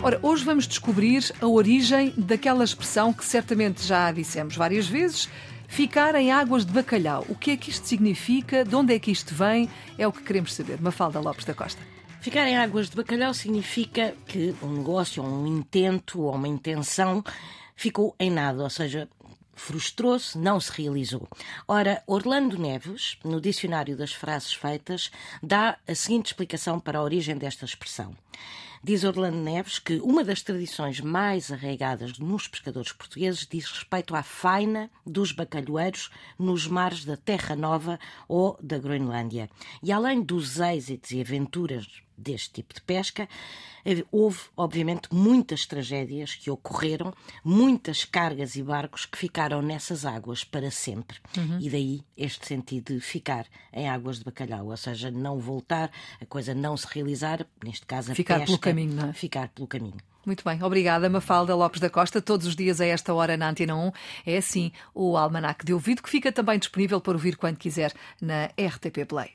Ora, hoje vamos descobrir a origem daquela expressão que certamente já dissemos várias vezes. Ficar em águas de bacalhau. O que é que isto significa? De onde é que isto vem? É o que queremos saber. Mafalda Lopes da Costa. Ficar em águas de bacalhau significa que um negócio, um intento ou uma intenção ficou em nada, ou seja, frustrou-se, não se realizou. Ora, Orlando Neves, no Dicionário das Frases Feitas, dá a seguinte explicação para a origem desta expressão. Diz Orlando Neves que uma das tradições mais arraigadas nos pescadores portugueses diz respeito à faina dos bacalhoeiros nos mares da Terra Nova ou da Groenlândia. E além dos êxitos e aventuras deste tipo de pesca, eh, houve, obviamente, muitas tragédias que ocorreram, muitas cargas e barcos que ficaram nessas águas para sempre. Uhum. E daí este sentido de ficar em águas de bacalhau, ou seja, não voltar, a coisa não se realizar, neste caso a ficar pesca, caminho, não é? ficar pelo caminho. Muito bem, obrigada Mafalda Lopes da Costa, todos os dias a esta hora na Antena 1. É assim o Almanac de Ouvido, que fica também disponível para ouvir quando quiser na RTP Play.